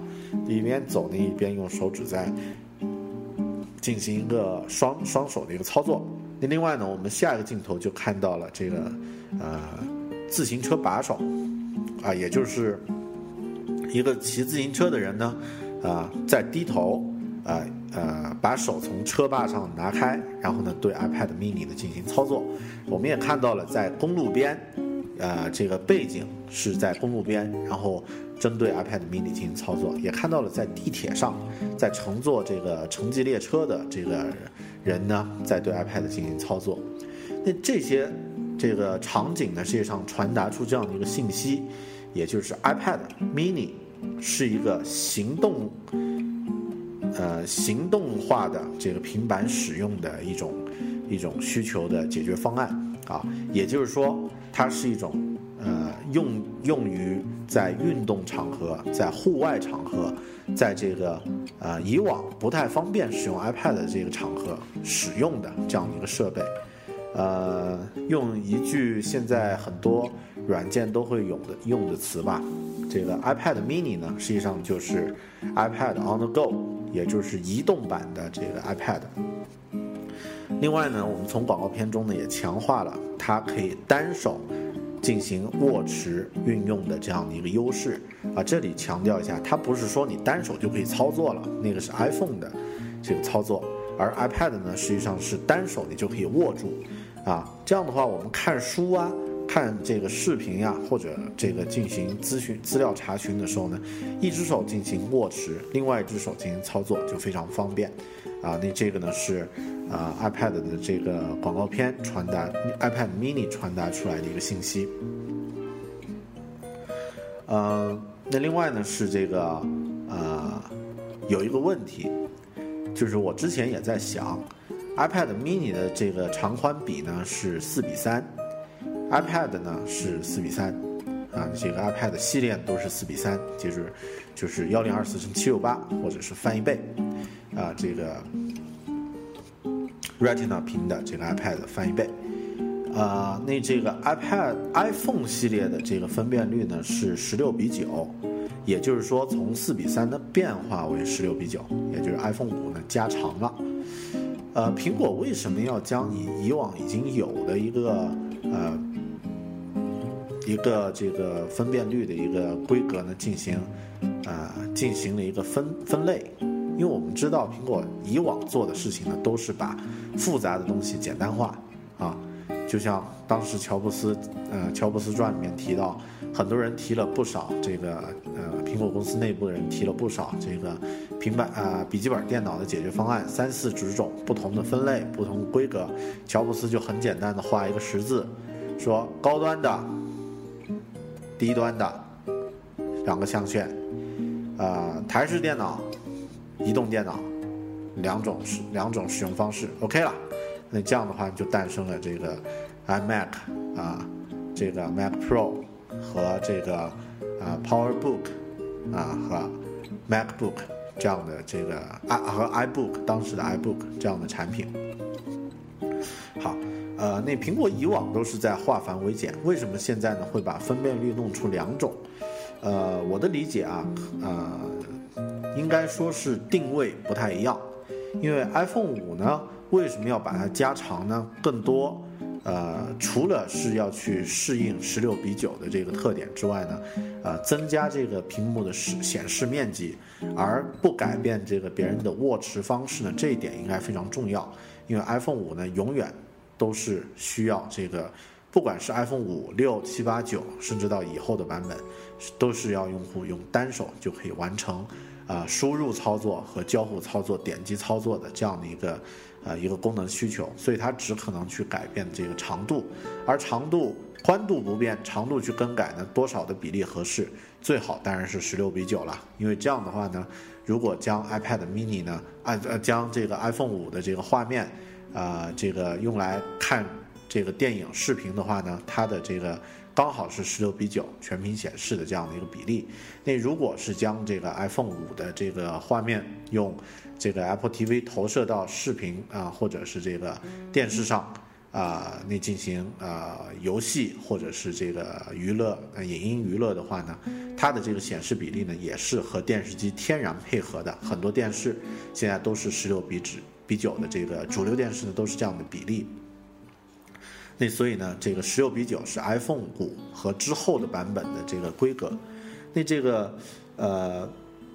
Speaker 1: 一边走呢一边用手指在进行一个双双手的一个操作。那另外呢，我们下一个镜头就看到了这个呃。自行车把手，啊，也就是一个骑自行车的人呢，啊，在低头，啊呃，把手从车把上拿开，然后呢，对 iPad mini 的进行操作。我们也看到了，在公路边，呃，这个背景是在公路边，然后针对 iPad mini 进行操作。也看到了在地铁上，在乘坐这个城际列车的这个人呢，在对 iPad 进行操作。那这些。这个场景呢，实际上传达出这样的一个信息，也就是 iPad mini 是一个行动，呃，行动化的这个平板使用的一种一种需求的解决方案啊，也就是说，它是一种呃用用于在运动场合、在户外场合、在这个呃以往不太方便使用 iPad 的这个场合使用的这样一个设备。呃，用一句现在很多软件都会用的用的词吧，这个 iPad mini 呢，实际上就是 iPad on the go，也就是移动版的这个 iPad。另外呢，我们从广告片中呢也强化了它可以单手进行握持运用的这样的一个优势啊。这里强调一下，它不是说你单手就可以操作了，那个是 iPhone 的这个操作，而 iPad 呢，实际上是单手你就可以握住。啊，这样的话，我们看书啊，看这个视频呀，或者这个进行咨询、资料查询的时候呢，一只手进行握持，另外一只手进行操作就非常方便。啊，那这个呢是啊 iPad 的这个广告片传达 iPad mini 传达出来的一个信息。呃，那另外呢是这个呃有一个问题，就是我之前也在想。iPad mini 的这个长宽比呢是四比三，iPad 呢是四比三，啊，这个 iPad 系列都是四比三，就是就是幺零二四乘七六八，或者是翻一倍，啊，这个 Retina 屏的这个 iPad 翻一倍，啊，那这个 iPad iPhone 系列的这个分辨率呢是十六比九，也就是说从四比三的变化为十六比九，也就是 iPhone 五呢加长了。呃，苹果为什么要将以以往已经有的一个呃一个这个分辨率的一个规格呢进行呃进行了一个分分类？因为我们知道苹果以往做的事情呢都是把复杂的东西简单化啊，就像当时乔布斯呃乔布斯传里面提到，很多人提了不少这个呃苹果公司内部的人提了不少这个。平板啊，笔记本电脑的解决方案，三四十种不同的分类，不同规格。乔布斯就很简单的画一个十字，说高端的、低端的两个象限，啊，台式电脑、移动电脑两种使两种使用方式，OK 了。那这样的话就诞生了这个 iMac 啊，这个 Mac Pro 和这个啊 PowerBook 啊和 MacBook。这样的这个 i 和 iBook 当时的 iBook 这样的产品，好，呃，那苹果以往都是在化繁为简，为什么现在呢会把分辨率弄出两种？呃，我的理解啊，呃，应该说是定位不太一样，因为 iPhone 五呢，为什么要把它加长呢？更多。呃，除了是要去适应十六比九的这个特点之外呢，呃，增加这个屏幕的显显示面积，而不改变这个别人的握持方式呢，这一点应该非常重要。因为 iPhone 五呢，永远都是需要这个，不管是 iPhone 五、六、七、八、九，甚至到以后的版本，都是要用户用单手就可以完成啊输入操作和交互操作、点击操作的这样的一个。呃，一个功能需求，所以它只可能去改变这个长度，而长度、宽度不变，长度去更改呢，多少的比例合适？最好当然是十六比九了，因为这样的话呢，如果将 iPad mini 呢，按呃将这个 iPhone 五的这个画面，啊，这个用来看这个电影视频的话呢，它的这个刚好是十六比九全屏显示的这样的一个比例。那如果是将这个 iPhone 五的这个画面用这个 Apple TV 投射到视频啊，或者是这个电视上啊，那进行啊游戏或者是这个娱乐、影音娱乐的话呢，它的这个显示比例呢，也是和电视机天然配合的。很多电视现在都是十六比指比九的这个主流电视呢，都是这样的比例。那所以呢，这个十六比九是 iPhone 五和之后的版本的这个规格。那这个呃。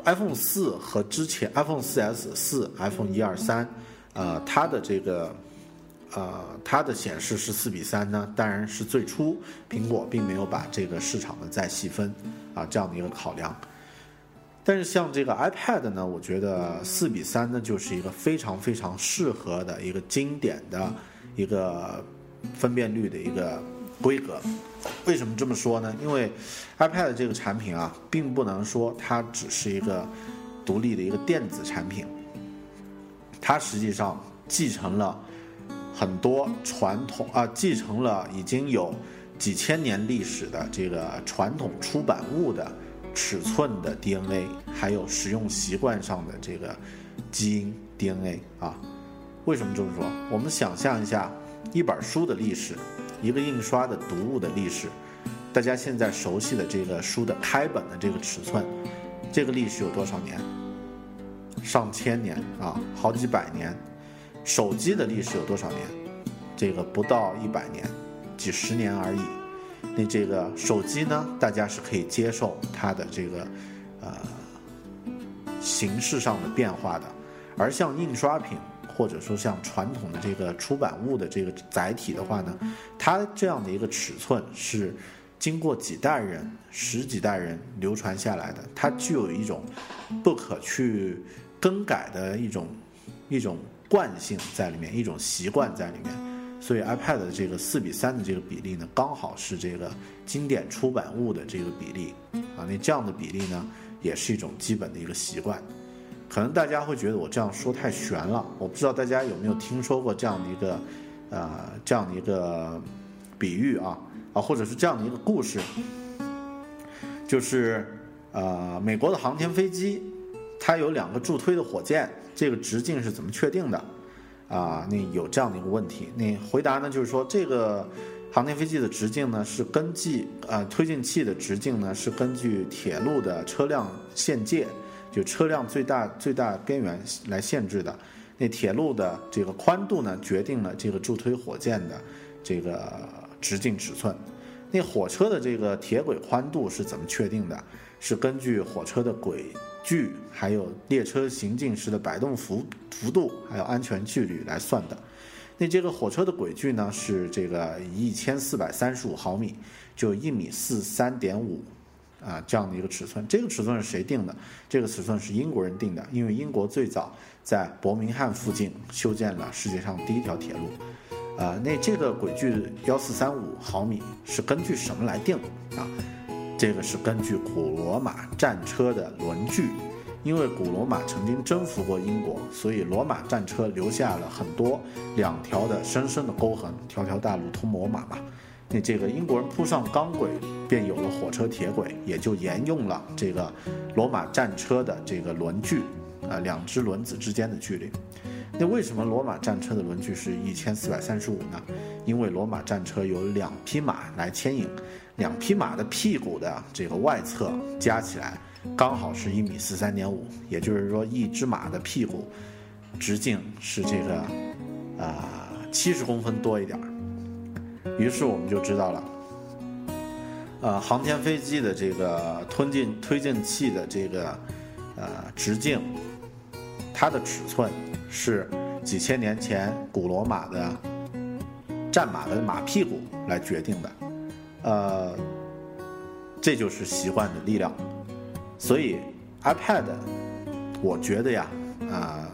Speaker 1: iPhone 四和之前 iPhone 四 S、四 iPhone 一二三，呃，它的这个，呃，它的显示是四比三呢，当然是最初苹果并没有把这个市场的再细分，啊，这样的一个考量。但是像这个 iPad 呢，我觉得四比三呢就是一个非常非常适合的一个经典的一个分辨率的一个。规格，为什么这么说呢？因为 iPad 这个产品啊，并不能说它只是一个独立的一个电子产品，它实际上继承了很多传统啊，继承了已经有几千年历史的这个传统出版物的尺寸的 DNA，还有使用习惯上的这个基因 DNA 啊。为什么这么说？我们想象一下一本书的历史。一个印刷的读物的历史，大家现在熟悉的这个书的开本的这个尺寸，这个历史有多少年？上千年啊，好几百年。手机的历史有多少年？这个不到一百年，几十年而已。那这个手机呢？大家是可以接受它的这个呃形式上的变化的，而像印刷品。或者说像传统的这个出版物的这个载体的话呢，它这样的一个尺寸是经过几代人、十几代人流传下来的，它具有一种不可去更改的一种一种惯性在里面，一种习惯在里面。所以 iPad 的这个四比三的这个比例呢，刚好是这个经典出版物的这个比例啊。那这样的比例呢，也是一种基本的一个习惯。可能大家会觉得我这样说太悬了，我不知道大家有没有听说过这样的一个，呃，这样的一个比喻啊，啊，或者是这样的一个故事，就是呃，美国的航天飞机，它有两个助推的火箭，这个直径是怎么确定的？啊，那有这样的一个问题，那回答呢就是说这个航天飞机的直径呢是根据呃推进器的直径呢是根据铁路的车辆限界，就车辆最大最大边缘来限制的。那铁路的这个宽度呢决定了这个助推火箭的这个直径尺寸。那火车的这个铁轨宽度是怎么确定的？是根据火车的轨距，还有列车行进时的摆动幅幅度，还有安全距离来算的。那这个火车的轨距呢是这个一千四百三十五毫米，就一米四三点五，啊，这样的一个尺寸。这个尺寸是谁定的？这个尺寸是英国人定的，因为英国最早在伯明翰附近修建了世界上第一条铁路。啊，那这个轨距幺四三五毫米是根据什么来定啊？这个是根据古罗马战车的轮距。因为古罗马曾经征服过英国，所以罗马战车留下了很多两条的深深的沟痕，条条大路通罗马嘛。那这个英国人铺上钢轨，便有了火车铁轨，也就沿用了这个罗马战车的这个轮距，啊，两只轮子之间的距离。那为什么罗马战车的轮距是一千四百三十五呢？因为罗马战车有两匹马来牵引，两匹马的屁股的这个外侧加起来。刚好是一米四三点五，也就是说，一只马的屁股直径是这个啊七十公分多一点儿于是我们就知道了，呃，航天飞机的这个推进推进器的这个呃直径，它的尺寸是几千年前古罗马的战马的马屁股来决定的，呃，这就是习惯的力量。所以，iPad，我觉得呀，啊，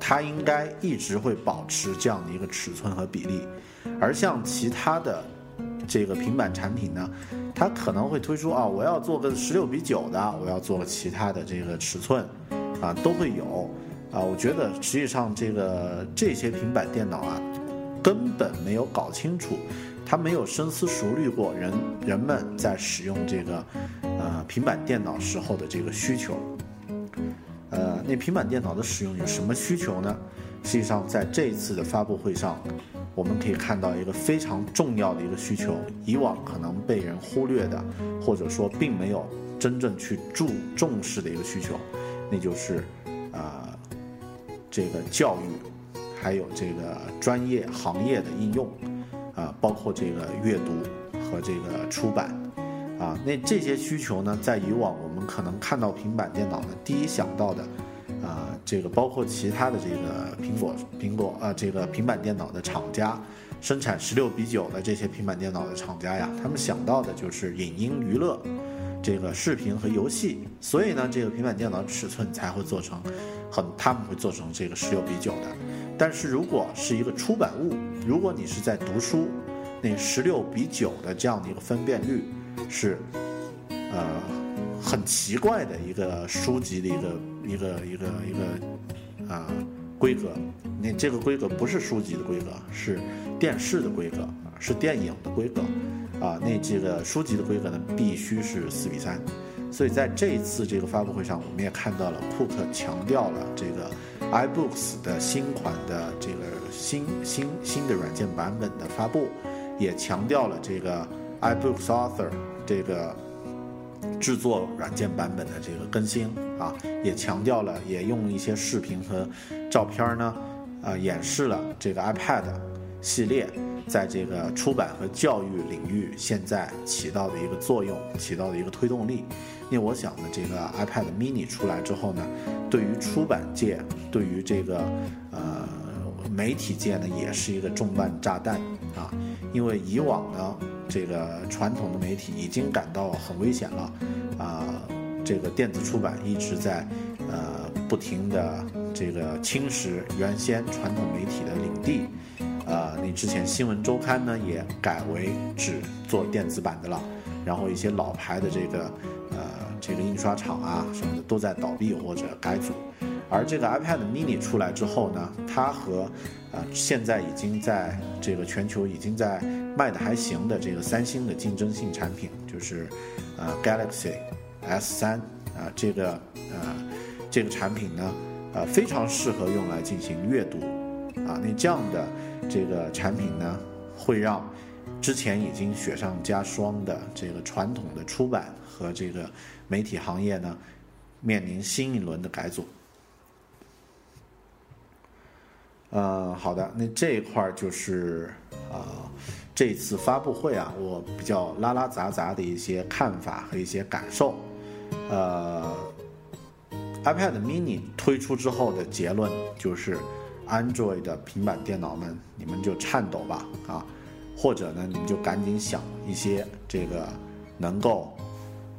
Speaker 1: 它应该一直会保持这样的一个尺寸和比例，而像其他的这个平板产品呢，它可能会推出啊，我要做个十六比九的，我要做个其他的这个尺寸，啊，都会有，啊，我觉得实际上这个这些平板电脑啊，根本没有搞清楚。他没有深思熟虑过人人们在使用这个，呃，平板电脑时候的这个需求，呃，那平板电脑的使用有什么需求呢？实际上，在这一次的发布会上，我们可以看到一个非常重要的一个需求，以往可能被人忽略的，或者说并没有真正去注重视的一个需求，那就是，呃，这个教育，还有这个专业行业的应用。啊，包括这个阅读和这个出版，啊，那这些需求呢，在以往我们可能看到平板电脑呢，第一想到的，啊，这个包括其他的这个苹果苹果啊，这个平板电脑的厂家，生产十六比九的这些平板电脑的厂家呀，他们想到的就是影音娱乐，这个视频和游戏，所以呢，这个平板电脑尺寸才会做成很，他们会做成这个十六比九的。但是如果是一个出版物，如果你是在读书，那十六比九的这样的一个分辨率是，呃，很奇怪的一个书籍的一个一个一个一个啊规格。那这个规格不是书籍的规格，是电视的规格，是电影的规格啊。那这个书籍的规格呢，必须是四比三。所以在这一次这个发布会上，我们也看到了库克强调了这个。iBooks 的新款的这个新新新的软件版本的发布，也强调了这个 iBooks Author 这个制作软件版本的这个更新啊，也强调了，也用一些视频和照片呢，啊，演示了这个 iPad 系列在这个出版和教育领域现在起到的一个作用，起到的一个推动力。因为我想呢，这个 iPad Mini 出来之后呢，对于出版界，对于这个呃媒体界呢，也是一个重磅炸弹啊。因为以往呢，这个传统的媒体已经感到很危险了啊，这个电子出版一直在呃不停的这个侵蚀原先传统媒体的领地啊。你之前新闻周刊呢也改为只做电子版的了，然后一些老牌的这个呃。这个印刷厂啊什么的都在倒闭或者改组，而这个 iPad Mini 出来之后呢，它和啊现在已经在这个全球已经在卖的还行的这个三星的竞争性产品，就是呃 Galaxy S 三啊这个呃这个产品呢，呃非常适合用来进行阅读啊，那这样的这个产品呢，会让之前已经雪上加霜的这个传统的出版和这个媒体行业呢，面临新一轮的改组。呃，好的，那这一块儿就是啊，这次发布会啊，我比较拉拉杂杂的一些看法和一些感受。呃，iPad mini 推出之后的结论就是，Android 的平板电脑们，你们就颤抖吧啊！或者呢，你们就赶紧想一些这个能够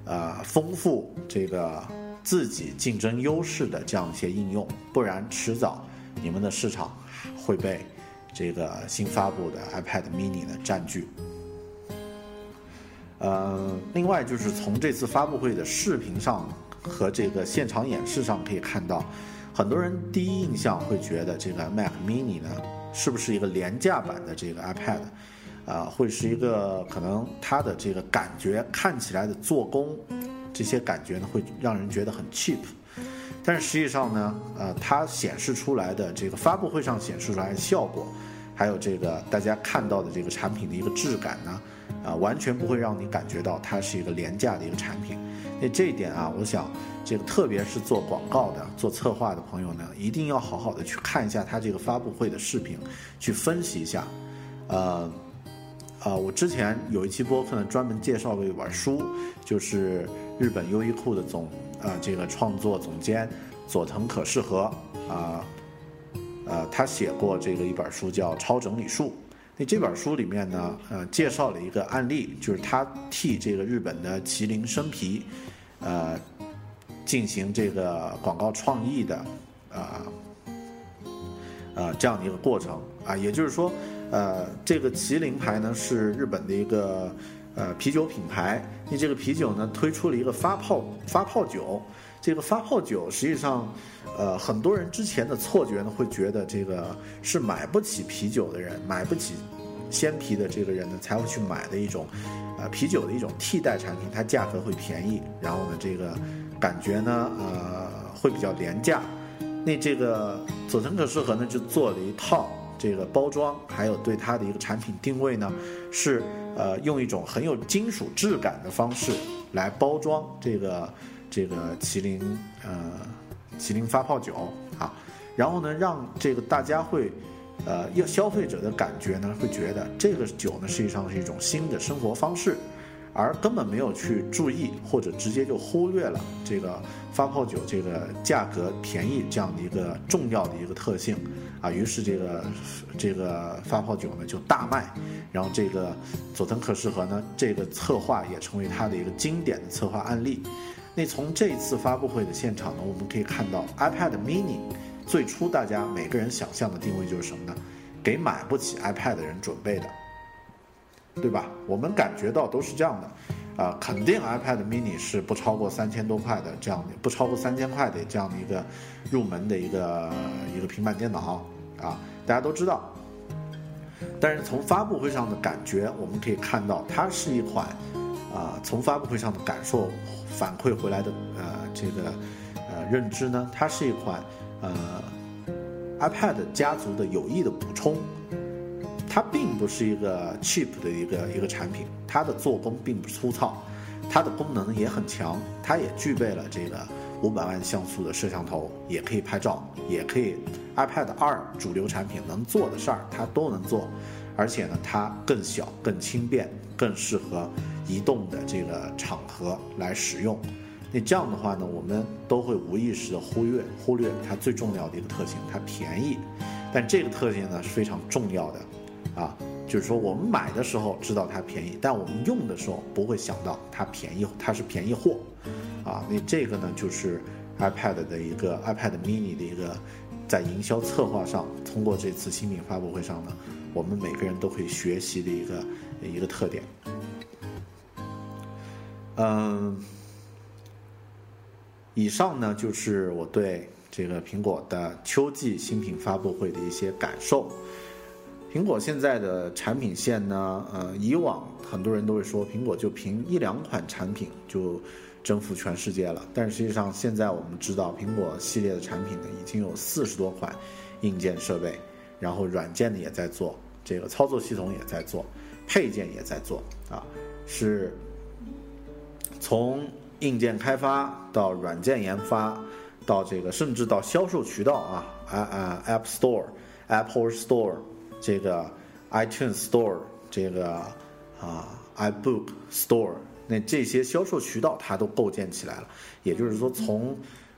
Speaker 1: 呃丰富这个自己竞争优势的这样一些应用，不然迟早你们的市场。会被这个新发布的 iPad mini 呢占据。呃，另外就是从这次发布会的视频上和这个现场演示上可以看到，很多人第一印象会觉得这个 Mac mini 呢是不是一个廉价版的这个 iPad？啊，会是一个可能它的这个感觉看起来的做工，这些感觉呢会让人觉得很 cheap。但是实际上呢，呃，它显示出来的这个发布会上显示出来的效果，还有这个大家看到的这个产品的一个质感呢，啊，完全不会让你感觉到它是一个廉价的一个产品。那这一点啊，我想这个特别是做广告的、做策划的朋友呢，一定要好好的去看一下它这个发布会的视频，去分析一下。呃，呃，我之前有一期播客呢，专门介绍过一本书，就是日本优衣库的总。呃，这个创作总监佐藤可士和啊，呃，他写过这个一本书叫《超整理术》。那这本书里面呢，呃，介绍了一个案例，就是他替这个日本的麒麟生皮，呃，进行这个广告创意的，啊，呃，这样的一个过程啊，也就是说，呃，这个麒麟牌呢是日本的一个。呃，啤酒品牌，你这个啤酒呢推出了一个发泡发泡酒，这个发泡酒实际上，呃，很多人之前的错觉呢会觉得这个是买不起啤酒的人，买不起鲜啤的这个人呢才会去买的一种，呃，啤酒的一种替代产品，它价格会便宜，然后呢这个感觉呢呃会比较廉价，那这个佐藤可士和呢就做了一套这个包装，还有对它的一个产品定位呢是。呃，用一种很有金属质感的方式来包装这个这个麒麟呃麒麟发泡酒啊，然后呢，让这个大家会呃要消费者的感觉呢，会觉得这个酒呢实际上是一种新的生活方式。而根本没有去注意，或者直接就忽略了这个发泡酒这个价格便宜这样的一个重要的一个特性，啊，于是这个这个发泡酒呢就大卖，然后这个佐藤可士和呢这个策划也成为他的一个经典的策划案例。那从这一次发布会的现场呢，我们可以看到 iPad mini 最初大家每个人想象的定位就是什么呢？给买不起 iPad 的人准备的。对吧？我们感觉到都是这样的，啊，肯定 iPad mini 是不超过三千多块的这样的，不超过三千块的这样的一个入门的一个一个平板电脑啊，大家都知道。但是从发布会上的感觉，我们可以看到，它是一款啊，从发布会上的感受反馈回来的呃这个呃认知呢，它是一款呃 iPad 家族的有益的补充。它并不是一个 cheap 的一个一个产品，它的做工并不粗糙，它的功能也很强，它也具备了这个五百万像素的摄像头，也可以拍照，也可以 iPad 二主流产品能做的事儿它都能做，而且呢，它更小、更轻便、更适合移动的这个场合来使用。那这样的话呢，我们都会无意识的忽略忽略它最重要的一个特性，它便宜。但这个特性呢是非常重要的。啊，就是说我们买的时候知道它便宜，但我们用的时候不会想到它便宜，它是便宜货，啊，那这个呢就是 iPad 的一个 iPad mini 的一个在营销策划上，通过这次新品发布会上呢，我们每个人都可以学习的一个一个特点。嗯，以上呢就是我对这个苹果的秋季新品发布会的一些感受。苹果现在的产品线呢，呃，以往很多人都会说苹果就凭一两款产品就征服全世界了，但实际上现在我们知道，苹果系列的产品呢已经有四十多款硬件设备，然后软件呢也在做，这个操作系统也在做配件也在做啊，是从硬件开发到软件研发，到这个甚至到销售渠道啊啊啊，App Store、Apple Store、这个 iTunes Store、这个啊 iBook Store，那这些销售渠道它都构建起来了。也就是说，从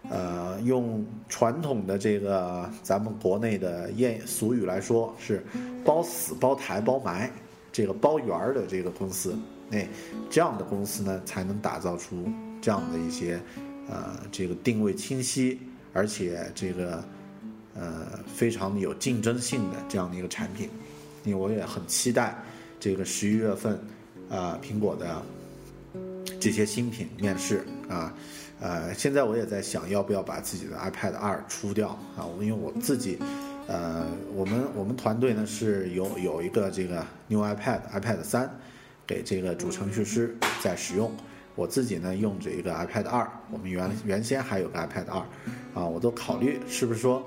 Speaker 1: 呃用传统的这个咱们国内的谚俗语来说，是包死、包台、包埋，这个包圆儿的这个公司，那这样的公司呢，才能打造出。这样的一些，呃，这个定位清晰，而且这个，呃，非常有竞争性的这样的一个产品，因为我也很期待这个十一月份，啊，苹果的这些新品面世啊，呃，现在我也在想要不要把自己的 iPad 二出掉啊，因为我自己，呃，我们我们团队呢是有有一个这个 New iPad iPad 三，给这个主程序师在使用。我自己呢用着一个 iPad 二，我们原原先还有个 iPad 二，啊，我都考虑是不是说，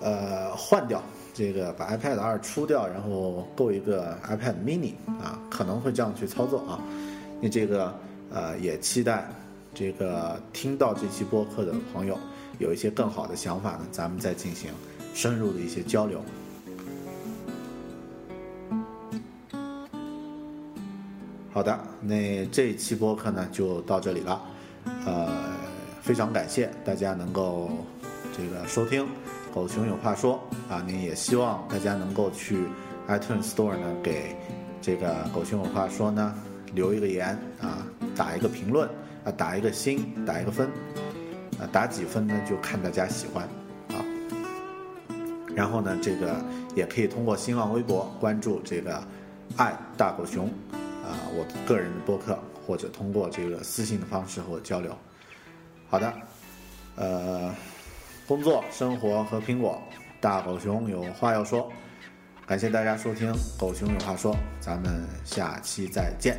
Speaker 1: 呃，换掉这个把 iPad 二出掉，然后购一个 iPad mini 啊，可能会这样去操作啊。你这个呃也期待这个听到这期播客的朋友有一些更好的想法呢，咱们再进行深入的一些交流。好的，那这一期播客呢就到这里了，呃，非常感谢大家能够这个收听《狗熊有话说》啊，您也希望大家能够去 iTunes Store 呢给这个《狗熊有话说》呢留一个言啊，打一个评论啊，打一个心，打一个分啊，打几分呢就看大家喜欢啊，然后呢这个也可以通过新浪微博关注这个爱大狗熊。啊，我个人的播客，或者通过这个私信的方式和我交流。好的，呃，工作、生活和苹果，大狗熊有话要说。感谢大家收听《狗熊有话说》，咱们下期再见。